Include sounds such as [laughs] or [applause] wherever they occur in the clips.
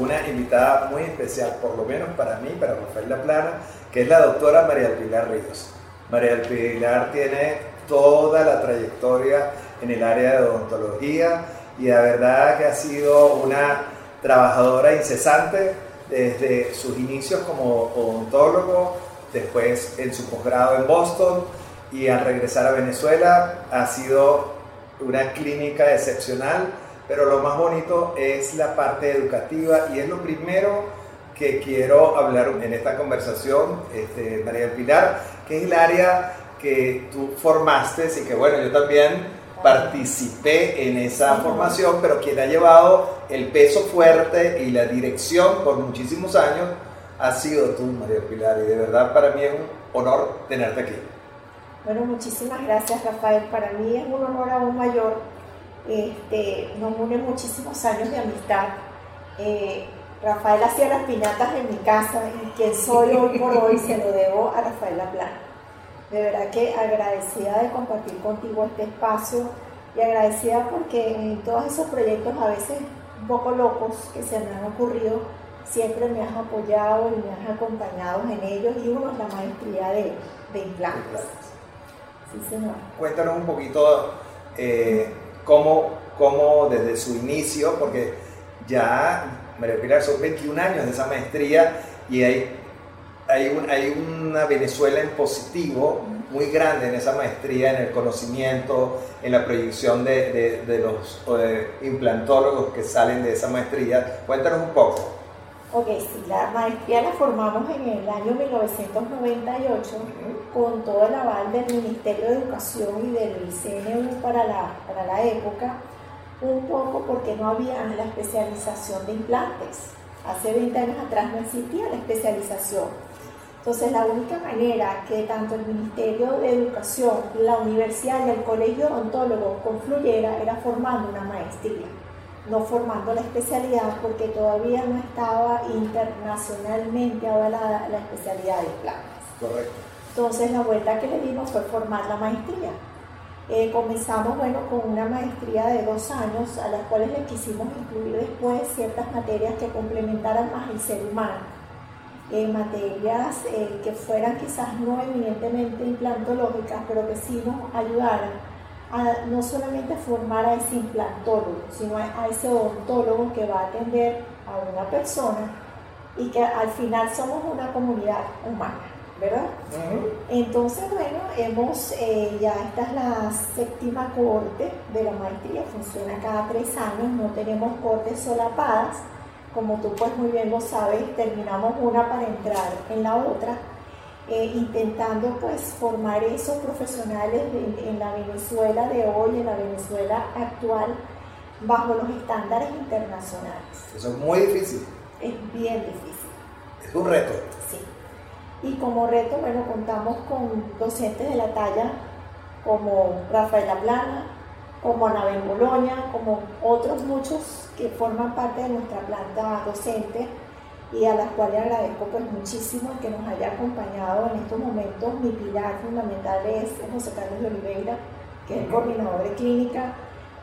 una invitada muy especial, por lo menos para mí, para Rafael La Plana, que es la doctora María Pilar Ríos. María Pilar tiene toda la trayectoria en el área de odontología y la verdad que ha sido una trabajadora incesante desde sus inicios como odontólogo, después en su posgrado en Boston y al regresar a Venezuela ha sido una clínica excepcional pero lo más bonito es la parte educativa y es lo primero que quiero hablar en esta conversación, este, María Pilar, que es el área que tú formaste y que bueno, yo también participé en esa formación, pero quien ha llevado el peso fuerte y la dirección por muchísimos años ha sido tú, María Pilar, y de verdad para mí es un honor tenerte aquí. Bueno, muchísimas gracias, Rafael. Para mí es un honor aún mayor este, nos une muchísimos años de amistad. Eh, Rafael hacía las piñatas en mi casa y quien soy hoy por hoy se lo debo a Rafael Laplana. De verdad que agradecida de compartir contigo este espacio y agradecida porque en todos esos proyectos a veces un poco locos que se me han ocurrido, siempre me has apoyado y me has acompañado en ellos y uno es la maestría de, de implantes. Sí, señor. Cuéntanos un poquito eh, cómo, cómo desde su inicio, porque ya María Pilar son 21 años de esa maestría y hay, hay, hay una Venezuela en positivo muy grande en esa maestría, en el conocimiento, en la proyección de, de, de los implantólogos que salen de esa maestría. Cuéntanos un poco. Ok, sí, la maestría la formamos en el año 1998 con todo el aval del Ministerio de Educación y del CNU para la, para la época, un poco porque no había la especialización de implantes. Hace 20 años atrás no existía la especialización. Entonces la única manera que tanto el Ministerio de Educación, la universidad y el Colegio Odontólogo confluyera era formando una maestría no formando la especialidad porque todavía no estaba internacionalmente avalada la especialidad de plantas. Correcto. Entonces la vuelta que le dimos fue formar la maestría. Eh, comenzamos bueno, con una maestría de dos años a las cuales le quisimos incluir después ciertas materias que complementaran más el ser humano. Eh, materias eh, que fueran quizás no eminentemente implantológicas, pero que sí nos ayudaran no solamente formar a ese implantólogo, sino a, ese odontólogo que va a atender a una persona y que al final somos una comunidad humana, ¿verdad? Entonces, bueno, hemos, eh, ya esta es la séptima corte de la maestría, funciona cada tres años, no tenemos cortes solapadas, como tú pues muy bien lo sabes, terminamos una para entrar en la otra eh, intentando pues formar esos profesionales en, la Venezuela de hoy, en la Venezuela actual, bajo los estándares internacionales. Eso es muy difícil. Es bien difícil. Es un reto. Sí. Y como reto, bueno, contamos con docentes de la talla como Rafael Plana, como Anabel Boloña, como otros muchos que forman parte de nuestra planta docente y a las cuales agradezco pues muchísimo que nos haya acompañado en estos momentos. Mi pilar fundamental es José Carlos de Oliveira, que es el coordinador de clínica,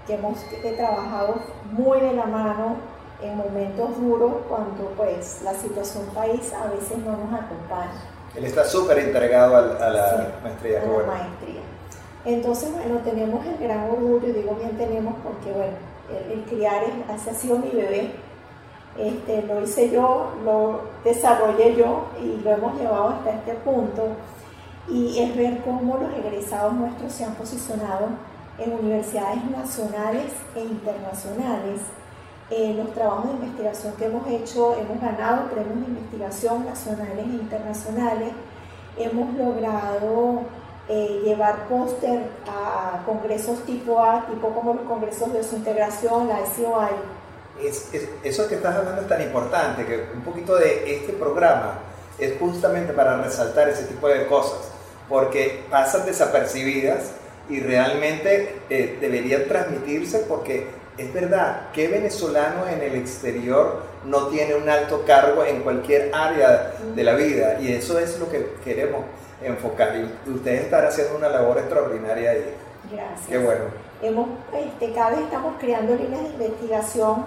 que hemos trabajado muy de la mano en momentos duros cuando pues la situación país a veces no nos acompaña. Él está súper entregado a, la maestría. A la maestría. Entonces, bueno, tenemos el gran orgullo, y digo bien tenemos porque, bueno, el, criar es, ha sido mi bebé, este, lo hice yo, lo desarrollé yo y lo hemos llevado hasta este punto. Y es ver cómo los egresados nuestros se han posicionado en universidades nacionales e internacionales. Eh, los trabajos de investigación que hemos hecho, hemos ganado premios de investigación nacionales e internacionales. Hemos logrado eh, llevar póster a congresos tipo A, tipo como los congresos de desintegración, la SOI es, eso que estás hablando es tan importante, que un poquito de este programa es justamente para resaltar ese tipo de cosas, porque pasan desapercibidas y realmente eh, deberían transmitirse porque es verdad, que venezolano en el exterior no tiene un alto cargo en cualquier área de la vida? Y eso es lo que queremos enfocar. Y ustedes están haciendo una labor extraordinaria ahí. Gracias. Qué bueno. Hemos, este, cada vez estamos creando líneas de investigación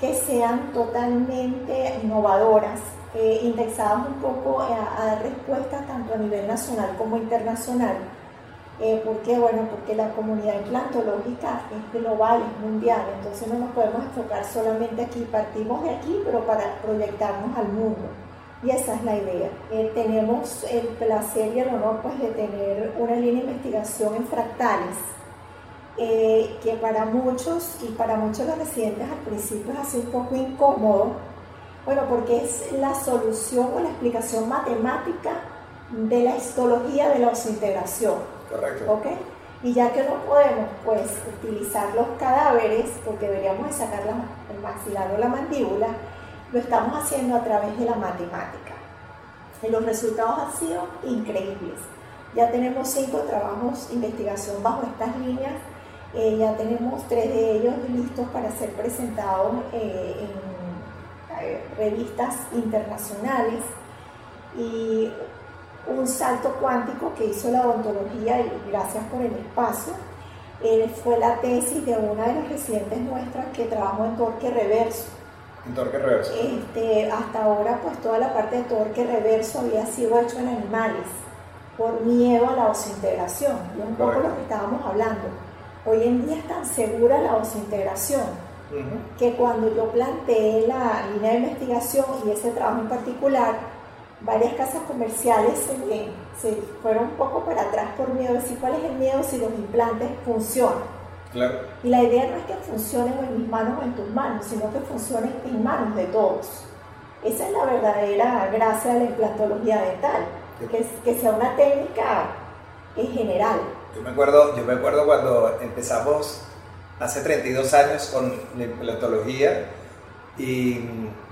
que sean totalmente innovadoras, eh, indexadas un poco a, a dar respuestas tanto a nivel nacional como internacional eh, ¿Por qué? Bueno, porque la comunidad implantológica es global, es mundial, entonces no nos podemos enfocar solamente aquí, partimos de aquí, pero para proyectarnos al mundo. Y esa es la idea. Eh, tenemos el placer y el honor pues, de tener una línea de investigación en fractales, eh, que para muchos y para muchos de los residentes al principio es así un poco incómodo, bueno, porque es la solución o la explicación matemática de la histología de la osintegración. Correcto. ¿Ok? Y ya que no podemos, pues, utilizar los cadáveres, porque deberíamos sacar el maxilar o la mandíbula, lo estamos haciendo a través de la matemática. Y los resultados han sido increíbles. Ya tenemos cinco trabajos de investigación bajo estas líneas. Eh, ya tenemos tres de ellos listos para ser presentados eh, en eh, revistas internacionales. Y un salto cuántico que hizo la odontología y gracias por el espacio. fue la tesis de una de las residentes nuestras que trabajó en torque reverso. En torque reverso. Este, hasta ahora pues toda la parte de torque reverso había sido hecho en animales por miedo a la osintegración. Y un poco lo que estábamos hablando. Hoy en día es tan segura la osintegración que cuando yo planteé la línea de investigación y ese trabajo en particular, varias casas comerciales se, fueron un poco para atrás por miedo de decir cuál es el miedo si los implantes funcionan. Claro. Y la idea no es que funcionen en mis manos o en tus manos, sino que funcionen en manos de todos. Esa es la verdadera gracia de la implantología dental, que, que sea una técnica en general. Yo me, acuerdo, yo me acuerdo cuando empezamos hace 32 años con la implantología y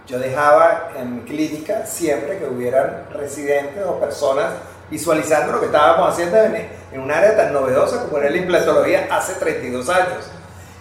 yo dejaba en clínica siempre que hubieran residentes o personas visualizando lo que estábamos haciendo en, un área tan novedosa como era la implantología hace 32 años.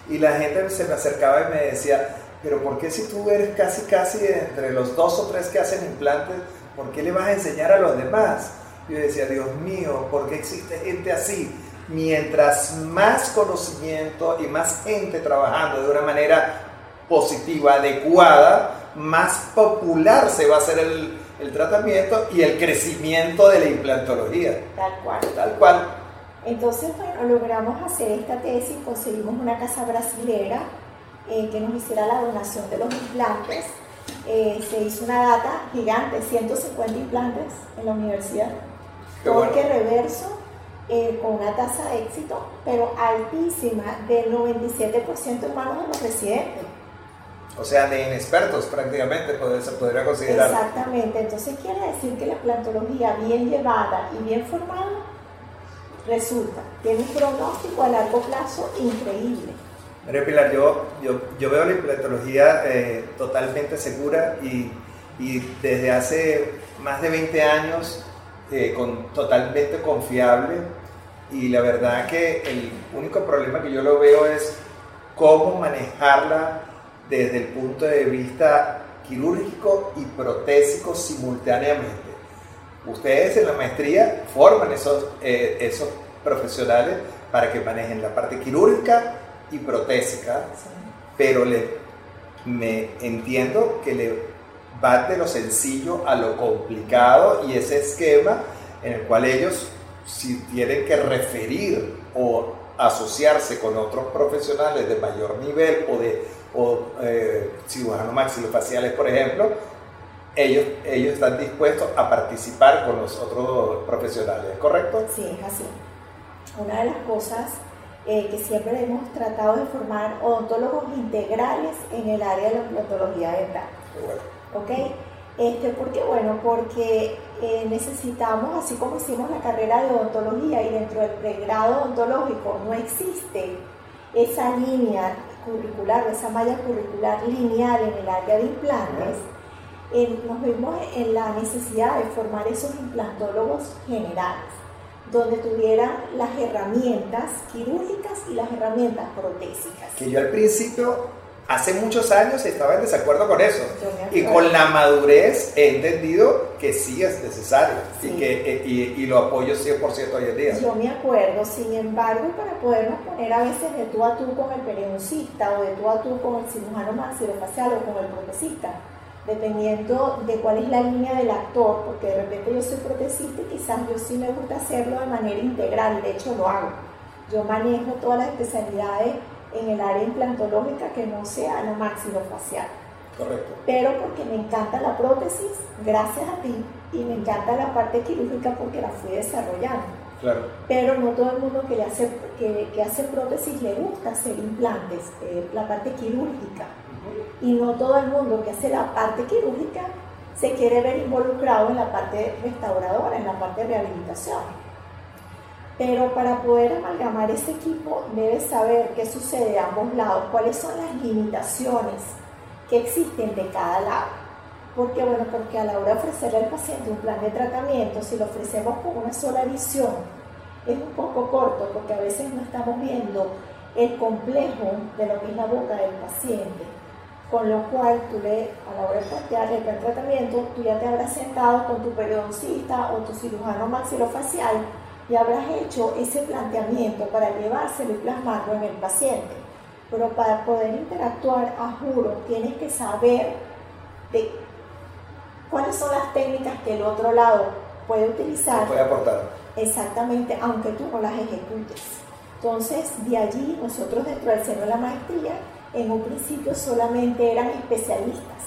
Y la gente se me acercaba y me decía, pero ¿por qué si tú eres casi, casi entre los dos o tres que hacen implantes, ¿por qué le vas a enseñar a los demás? Yo decía, Dios mío, ¿por qué existe gente así? Mientras más conocimiento y más gente trabajando de una manera positiva, adecuada, más popular se va a hacer el, el tratamiento y el crecimiento de la implantología. Tal cual. Tal cual. Entonces, bueno, logramos hacer esta tesis, conseguimos una casa brasilera eh, que nos hiciera la donación de los implantes. Eh, se hizo una data gigante, 150 implantes en la universidad. Porque reverso, eh, con una tasa de éxito, pero altísima, del 97% en manos de los residentes. O sea, de inexpertos prácticamente se podría considerar. Exactamente, entonces quiere decir que la plantología bien llevada y bien formada resulta, tiene un pronóstico a largo plazo increíble. María Pilar, yo, yo, veo la plantología eh, totalmente segura y, y, desde hace más de 20 años eh, con, totalmente confiable y la verdad que el único problema que yo lo veo es cómo manejarla desde el punto de vista quirúrgico y protésico simultáneamente. Ustedes en la maestría forman esos, eh, esos profesionales para que manejen la parte quirúrgica y protésica, pero le, me entiendo que le va de lo sencillo a lo complicado y ese esquema en el cual ellos si tienen que referir o asociarse con otros profesionales de mayor nivel o de o eh, cirujanos maxilofaciales, por ejemplo, ellos, ellos están dispuestos a participar con los otros profesionales, ¿correcto? Sí, es así. Una de las cosas eh, que siempre hemos tratado de formar odontólogos integrales en el área de la odontología dental. Bueno. ¿Ok? Este, ¿Por qué? Bueno, porque eh, necesitamos, así como hicimos la carrera de odontología y dentro del pregrado odontológico no existe esa línea curricular esa malla curricular lineal en el área de implantes, nos vimos en la necesidad de formar esos implantólogos generales, donde tuvieran las herramientas quirúrgicas y las herramientas protésicas. Que yo al principio hace muchos años estaba en desacuerdo con eso. Y con la madurez he entendido que sí es necesario Y, que, eh, y, lo apoyo 100% hoy en día. Yo me acuerdo, sin embargo, para podernos poner a veces de tú a tú con el periodoncista o de tú a tú con el cirujano maxilofacial o con el protesista, dependiendo de cuál es la línea del actor, porque de repente yo soy protesista y quizás yo sí me gusta hacerlo de manera integral, de hecho lo hago. Yo manejo todas las especialidades en el área implantológica que no sea la maxilofacial. Correcto. Pero porque me encanta la prótesis, gracias a ti, y me encanta la parte quirúrgica porque la fui desarrollando. Claro. Pero no todo el mundo que, hace, que, que hace prótesis le gusta hacer implantes, eh, la parte quirúrgica. Y no todo el mundo que hace la parte quirúrgica se quiere ver involucrado en la parte restauradora, en la parte de rehabilitación. Pero para poder amalgamar ese equipo debes saber qué sucede a ambos lados, cuáles son las limitaciones que existen de cada lado. Porque bueno, porque a la hora de ofrecerle al paciente un plan de tratamiento, si lo ofrecemos con una sola visión, es un poco corto porque a veces no estamos viendo el complejo de lo que es la boca del paciente. Con lo cual, tú le, a la hora de plantear el plan de tratamiento, tú ya te habrás sentado con tu periodoncista o tu cirujano maxilofacial y habrás hecho ese planteamiento para llevárselo y plasmarlo en el paciente. Pero para poder interactuar, a juro, tienes que saber de cuáles son las técnicas que el otro lado puede utilizar. Puede aportar. Exactamente, aunque tú no las ejecutes. Entonces, de allí, nosotros dentro del seno de la maestría, en un principio solamente eran especialistas.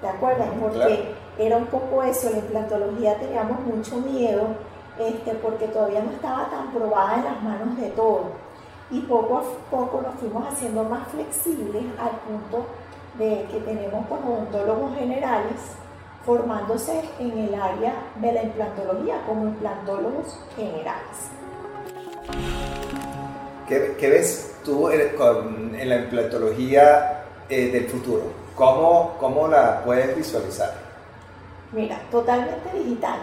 ¿De acuerdo? Porque era un poco eso, la implantología teníamos mucho miedo este, porque todavía no estaba tan probada en las manos de todos. Y poco a poco nos fuimos haciendo más flexibles al punto de que tenemos como odontólogos generales formándose en el área de la implantología como implantólogos generales. ¿Qué, ves tú en, la implantología eh, del futuro? ¿Cómo, ¿Cómo la puedes visualizar? Mira, totalmente digital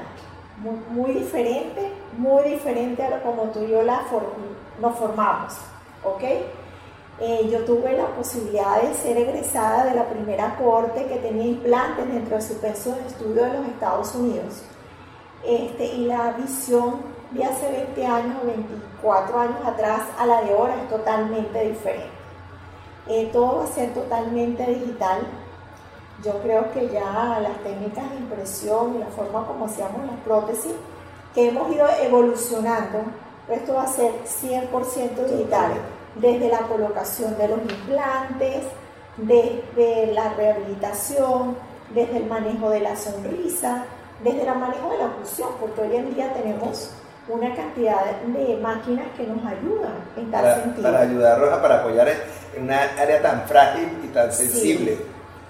muy, diferente, muy diferente a lo como tú y yo la nos formamos, ¿ok? Eh, yo tuve la posibilidad de ser egresada de la primera corte que tenía implantes dentro de su pensión de estudio de los Estados Unidos. Este, y la visión de hace 20 años o 24 años atrás a la de ahora es totalmente diferente. Eh, todo va a ser totalmente digital. Yo creo que ya las técnicas de impresión y la forma como hacíamos las prótesis, que hemos ido evolucionando, esto va a ser 100% digital, desde la colocación de los implantes, desde la rehabilitación, desde el manejo de la sonrisa, desde el manejo de la oclusión, porque hoy en día tenemos una cantidad de máquinas que nos ayudan en tal sentido. Para ayudarnos, para apoyar en una área tan frágil y tan sensible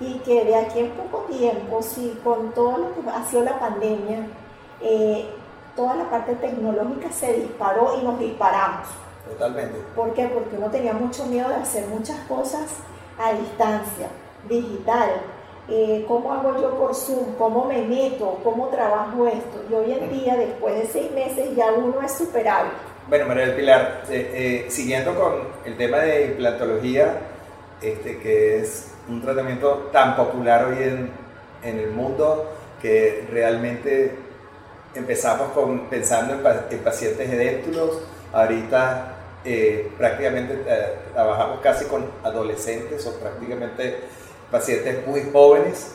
y que de aquí en poco tiempo, si con todo lo que ha sido la pandemia, eh, toda la parte tecnológica se disparó y nos disparamos. Totalmente. ¿Por qué? Porque uno tenía mucho miedo de hacer muchas cosas a distancia, digital. Eh, ¿Cómo hago yo por Zoom? ¿Cómo me meto? ¿Cómo trabajo esto? Y hoy en día, después de seis meses, ya uno es superable. Bueno, María del Pilar, eh, siguiendo con el tema de implantología, este, que es un tratamiento tan popular hoy en, en el mundo que realmente empezamos con, pensando en, pacientes edéntulos, ahorita eh, prácticamente eh, trabajamos casi con adolescentes o prácticamente pacientes muy jóvenes,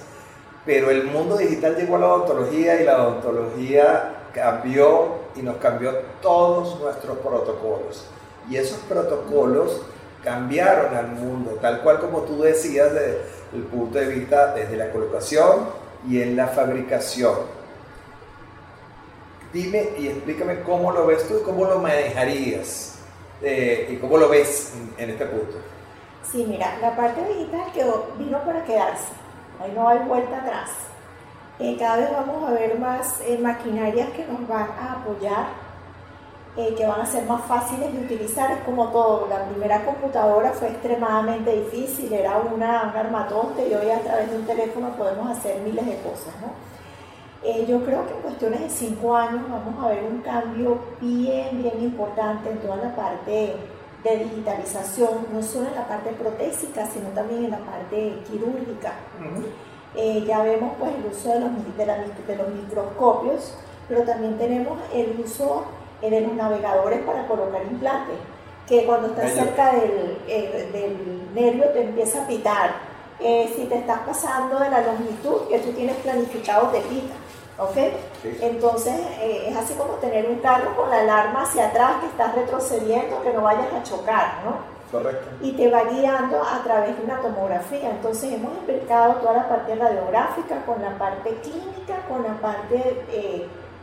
pero el mundo digital llegó a la odontología y la odontología cambió y nos cambió todos nuestros protocolos. Y esos protocolos cambiaron al mundo, tal cual como tú decías desde el punto de vista desde la colocación y en la fabricación. Dime y explícame cómo lo ves tú y cómo lo manejarías eh, y cómo lo ves en, este punto. Sí, mira, la parte digital quedó, vino para quedarse, ahí no hay vuelta atrás. Eh, cada vez vamos a ver más eh, maquinarias que nos van a apoyar eh, que van a ser más fáciles de utilizar. Es como todo, la primera computadora fue extremadamente difícil, era una, un armatoste y hoy a través de un teléfono podemos hacer miles de cosas. ¿no? Eh, yo creo que en cuestiones de cinco años vamos a ver un cambio bien, bien importante en toda la parte de digitalización, no solo en la parte protésica, sino también en la parte quirúrgica. Eh, ya vemos pues el uso de los, de los microscopios, pero también tenemos el uso en los navegadores para colocar implantes, que cuando estás cerca del, eh, del, nervio te empieza a pitar. Eh, si te estás pasando de la longitud que tú tienes planificado, te pita. ¿Ok? Entonces eh, es así como tener un carro con la alarma hacia atrás que estás retrocediendo, que no vayas a chocar, ¿no? Correcto. Y te va guiando a través de una tomografía. Entonces hemos explicado toda la parte radiográfica con la parte clínica, con la parte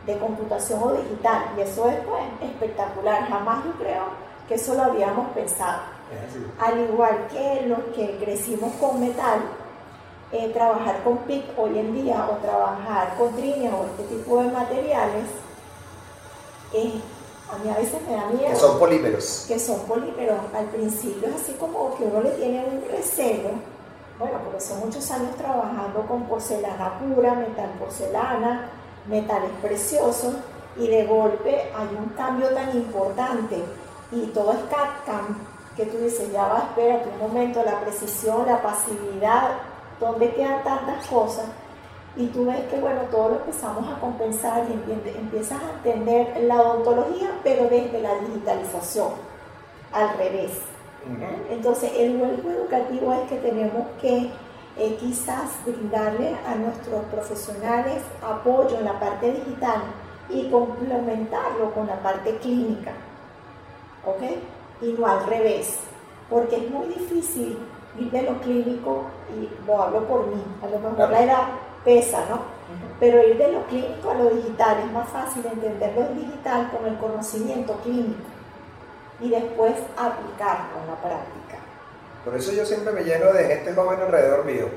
de computación o digital. Y eso es pues, espectacular. Jamás yo creo que eso lo habíamos pensado. Al igual que los que crecimos con metal, eh, trabajar con PIC hoy en día o trabajar con tríneas o este tipo de materiales, eh, a mí a veces me da miedo. Que son polímeros. Que son polímeros. Al principio es así como que uno le tiene un recelo, bueno, porque son muchos años trabajando con porcelana pura, metal porcelana, metales preciosos y de golpe hay un cambio tan importante y todo es CAD-CAM que tú dices, ya va, espérate un momento, la precisión, la pasividad, ¿dónde quedan tantas cosas? Y tú ves que, bueno, todo lo empezamos a compensar y empiezas a entender la odontología, pero desde la digitalización, al revés. Entonces, el vuelco educativo es que tenemos que eh, quizás brindarle a nuestros profesionales apoyo en la parte digital y complementarlo con la parte clínica, ¿ok? Y no al revés, porque es muy difícil ir de lo clínico, y lo hablo por mí, a lo mejor la edad pesa, ¿no? Pero ir de lo clínico a lo digital es más fácil entender lo digital con el conocimiento clínico y después aplicarlo en la práctica. Por eso yo siempre me lleno de gente joven alrededor mío.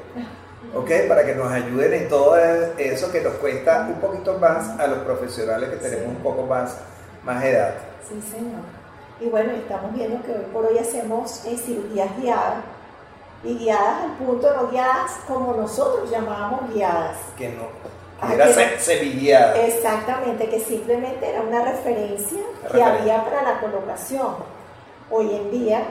¿Ok? Para que nos ayuden en todo eso que nos cuesta un poquito más a los profesionales que tenemos un poco más, más edad. Sí, señor. Y bueno, estamos viendo que hoy por hoy hacemos eh, cirugías guiadas. Y guiadas al punto, no guiadas como nosotros llamábamos guiadas. Que no. Ah, era sevillada. Exactamente, que simplemente era una referencia que había para la colocación. Hoy en día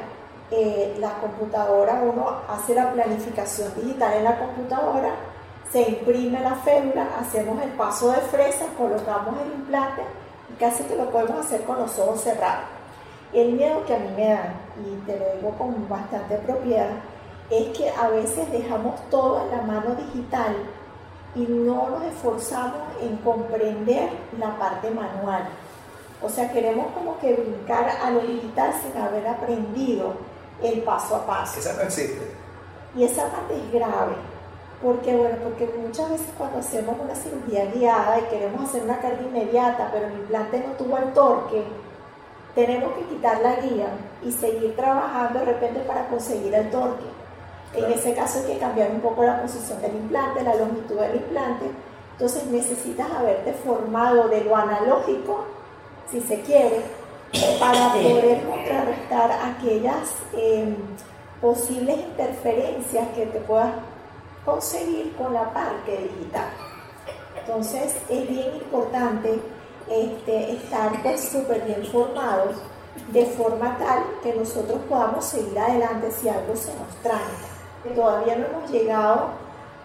eh, la computadora, uno hace la planificación digital en la computadora, se imprime la fédula, hacemos el paso de fresa, colocamos el implante y casi que lo podemos hacer con los ojos cerrados. El miedo que a mí me da, y te lo digo con bastante propiedad, es que a veces dejamos todo en la mano digital y no nos esforzamos en comprender la parte manual. O sea, queremos como que brincar a lo digital sin haber aprendido el paso a paso. Esa no existe. Y esa parte es grave, porque bueno, porque muchas veces cuando hacemos una cirugía guiada y queremos hacer una carga inmediata, pero el implante no tuvo el torque, tenemos que quitar la guía y seguir trabajando de repente para conseguir el torque. En ese caso hay que cambiar un poco la posición del implante, la longitud del implante. Entonces necesitas haberte formado de lo analógico, si se quiere, para poder contrarrestar aquellas em, posibles interferencias que te puedas conseguir con la parte digital. Entonces es bien importante este, estar súper pues, bien formados de forma tal que nosotros podamos seguir adelante si algo se nos trae. Todavía no hemos llegado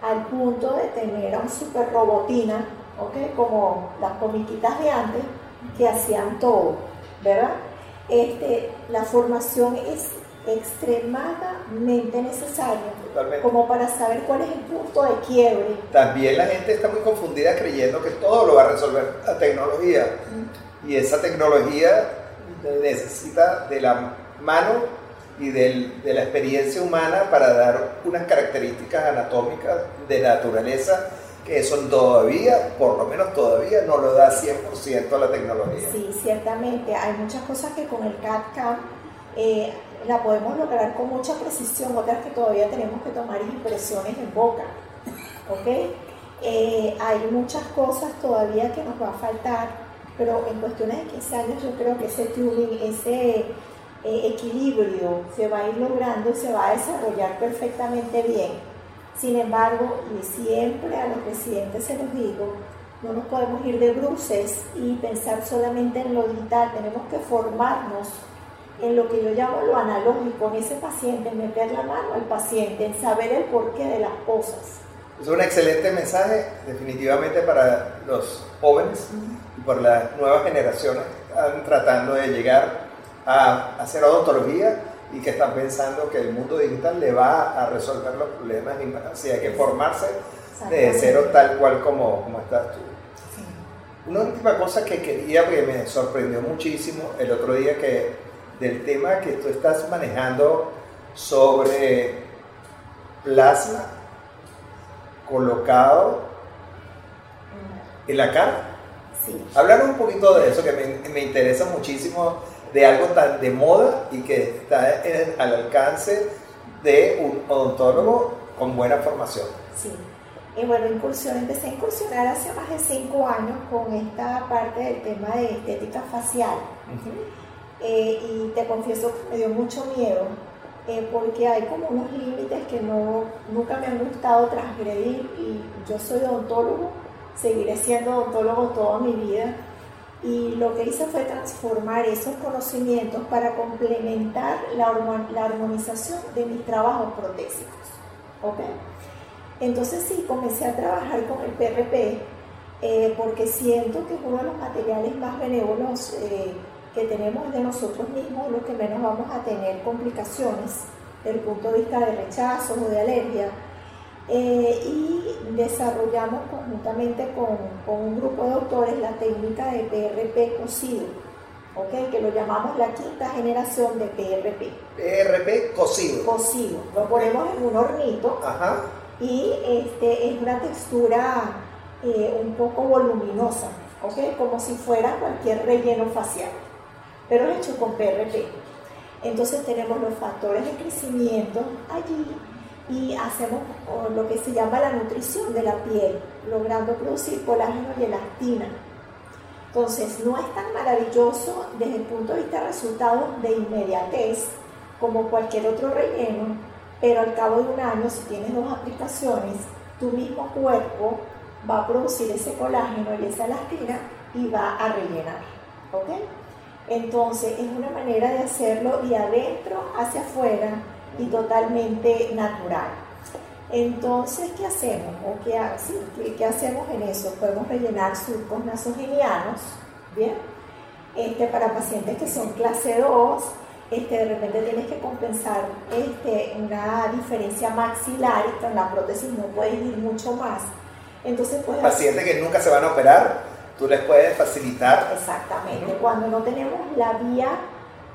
al punto de tener a un super robotina, como las comiquitas de antes, que hacían todo ¿verdad? Este, la formación es extremadamente necesaria como para saber cuál es el punto de quiebre. También la gente está muy confundida creyendo que todo lo va a resolver la tecnología y esa tecnología necesita de la mano y del, de la experiencia humana para dar unas características anatómicas de naturaleza que eso todavía, por lo menos todavía, no lo da 100% a la tecnología. Sí, ciertamente. Hay muchas cosas que con el CAD-CAM eh, la podemos lograr con mucha precisión, otras que todavía tenemos que tomar impresiones en boca. [laughs] ¿Ok? Eh, hay muchas cosas todavía que nos va a faltar pero en cuestiones de 15 años yo creo que ese tuning, ese eh, equilibrio se va a ir logrando y se va a desarrollar perfectamente bien. Sin embargo, y siempre a los residentes se los digo, no nos podemos ir de bruces y pensar solamente en lo digital, tenemos que formarnos en lo que yo llamo lo analógico, en ese paciente, en meter la mano al paciente, en saber el porqué de las cosas. Es un excelente mensaje, definitivamente para los jóvenes y por las nuevas generaciones que están tratando de llegar a hacer odontología y que están pensando que el mundo digital le va a resolver los problemas y así hay que formarse de cero tal cual como, como estás tú. Una última cosa que quería, porque me sorprendió muchísimo el otro día que del tema que tú estás manejando sobre plasma colocado en la cara. Sí. Hablar un poquito de eso que me, me, interesa muchísimo, de algo tan de moda y que está en, al alcance de un odontólogo con buena formación. Sí. Y bueno, incursión, empecé a incursionar hace más de cinco años con esta parte del tema de estética facial. Eh, y te confieso que me dio mucho miedo eh, porque hay como unos límites que no, nunca me han gustado transgredir y yo soy odontólogo, seguiré siendo odontólogo toda mi vida y lo que hice fue transformar esos conocimientos para complementar la, la armonización de mis trabajos protésicos. ¿okay? Entonces sí, comencé a trabajar con el PRP eh, porque siento que es uno de los materiales más benévolos eh, que tenemos de nosotros mismos, lo que menos vamos a tener complicaciones desde el punto de vista de rechazo o de alergia. Eh, y desarrollamos conjuntamente con, con, un grupo de autores la técnica de PRP cocido, ¿okay? que lo llamamos la quinta generación de PRP. PRP cocido. Cocido. Lo ponemos en un hornito. Ajá y este, es una textura eh, un poco voluminosa, ¿okay? como si fuera cualquier relleno facial, pero hecho con PRP. Entonces tenemos los factores de crecimiento allí y hacemos lo que se llama la nutrición de la piel, logrando producir colágeno y elastina. Entonces no es tan maravilloso desde el punto de vista de resultados de inmediatez como cualquier otro relleno, pero al cabo de un año, si tienes dos aplicaciones, tu mismo cuerpo va a producir ese colágeno y esa elastina y va a rellenar. ¿Ok? Entonces es una manera de hacerlo de adentro hacia afuera y totalmente natural. Entonces, ¿qué hacemos? ¿O qué, ¿qué, hacemos en eso? Podemos rellenar surcos nasogenianos, ¿bien? Este, para pacientes que son clase 2, este, de repente tienes que compensar este, una diferencia maxilar y con la prótesis no puedes ir mucho más. Entonces, pues, Pacientes que nunca se van a operar, tú les puedes facilitar. Exactamente, cuando no tenemos la vía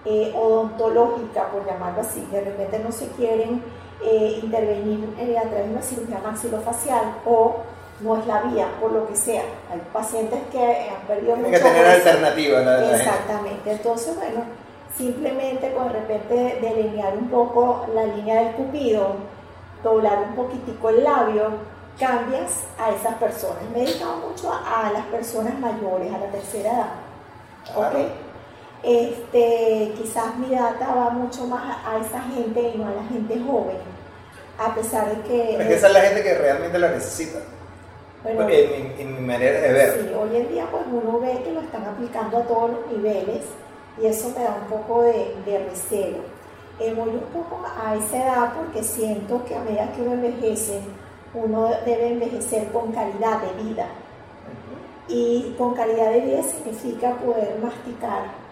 eh, odontológica, por llamarlo así, de repente no se quieren eh, intervenir eh, a través de una cirugía maxilofacial o no es la vía, por lo que sea. Hay pacientes que han perdido Tienen que tener alternativas. Exactamente, entonces, bueno simplemente con de repente delinear un poco la línea del cupido, doblar un poquitico el labio, cambias a esas personas. Me he dedicado mucho a, las personas mayores, a la tercera edad. Este, quizás mi data va mucho más a, esa gente y no a la gente joven, a pesar de que... Es que esa es la gente que realmente la necesita. Bueno, en, mi manera de ver. Sí, hoy en día pues uno ve que lo están aplicando a todos los niveles y eso me da un poco de, de recelo. Eh, voy un poco a esa edad porque siento que a medida que uno envejece, uno debe envejecer con calidad de vida. Y con calidad de vida significa poder masticar,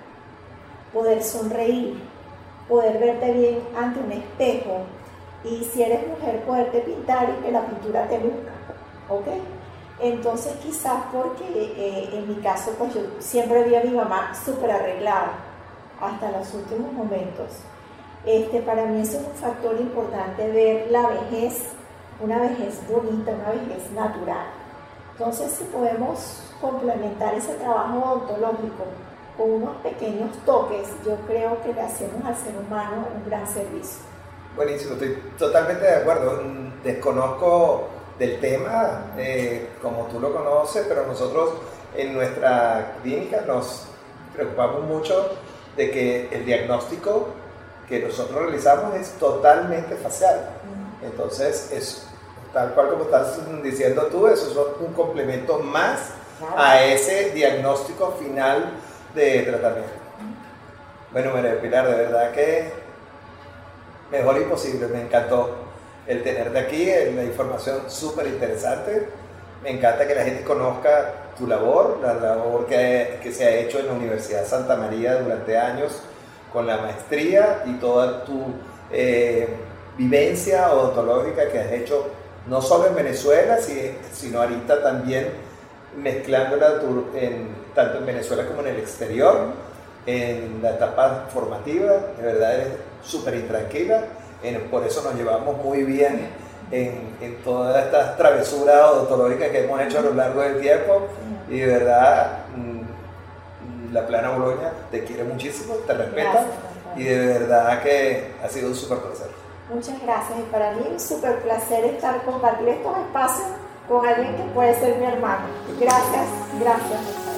poder sonreír, poder verte bien ante un espejo y si eres mujer poderte pintar y que la pintura te luzca. ¿Ok? Entonces quizás porque eh, en mi caso pues yo siempre vi a mi mamá súper arreglada hasta los últimos momentos. Este, para mí eso es un factor importante ver la vejez, una vejez bonita, una vejez natural. Entonces si podemos complementar ese trabajo odontológico con unos pequeños toques, yo creo que le hacemos al ser humano un gran servicio. Buenísimo, estoy totalmente de acuerdo. Desconozco del tema, eh, como tú lo conoces, pero nosotros en nuestra clínica nos preocupamos mucho de que el diagnóstico que nosotros realizamos es totalmente facial. Entonces, es tal cual como estás diciendo tú, eso es un complemento más a ese diagnóstico final de tratamiento. Bueno, María Pilar, de verdad que mejor imposible, me encantó el tenerte aquí, la información súper interesante. Me encanta que la gente conozca tu labor, la labor que, que, se ha hecho en la Universidad Santa María durante años con la maestría y toda tu eh, vivencia odontológica que has hecho no solo en Venezuela, sino ahorita también mezclándola en, tanto en Venezuela como en el exterior, en la etapa formativa, de verdad es súper intranquila, por eso nos llevamos muy bien en, en todas estas travesuras odontológicas que hemos hecho a lo largo del tiempo y de verdad mm, la Plana Boloña te quiere muchísimo, te respeta y de verdad que ha sido un súper placer. Muchas gracias y para mí un súper placer estar compartir estos espacios con alguien que puede ser mi hermano. Gracias, gracias.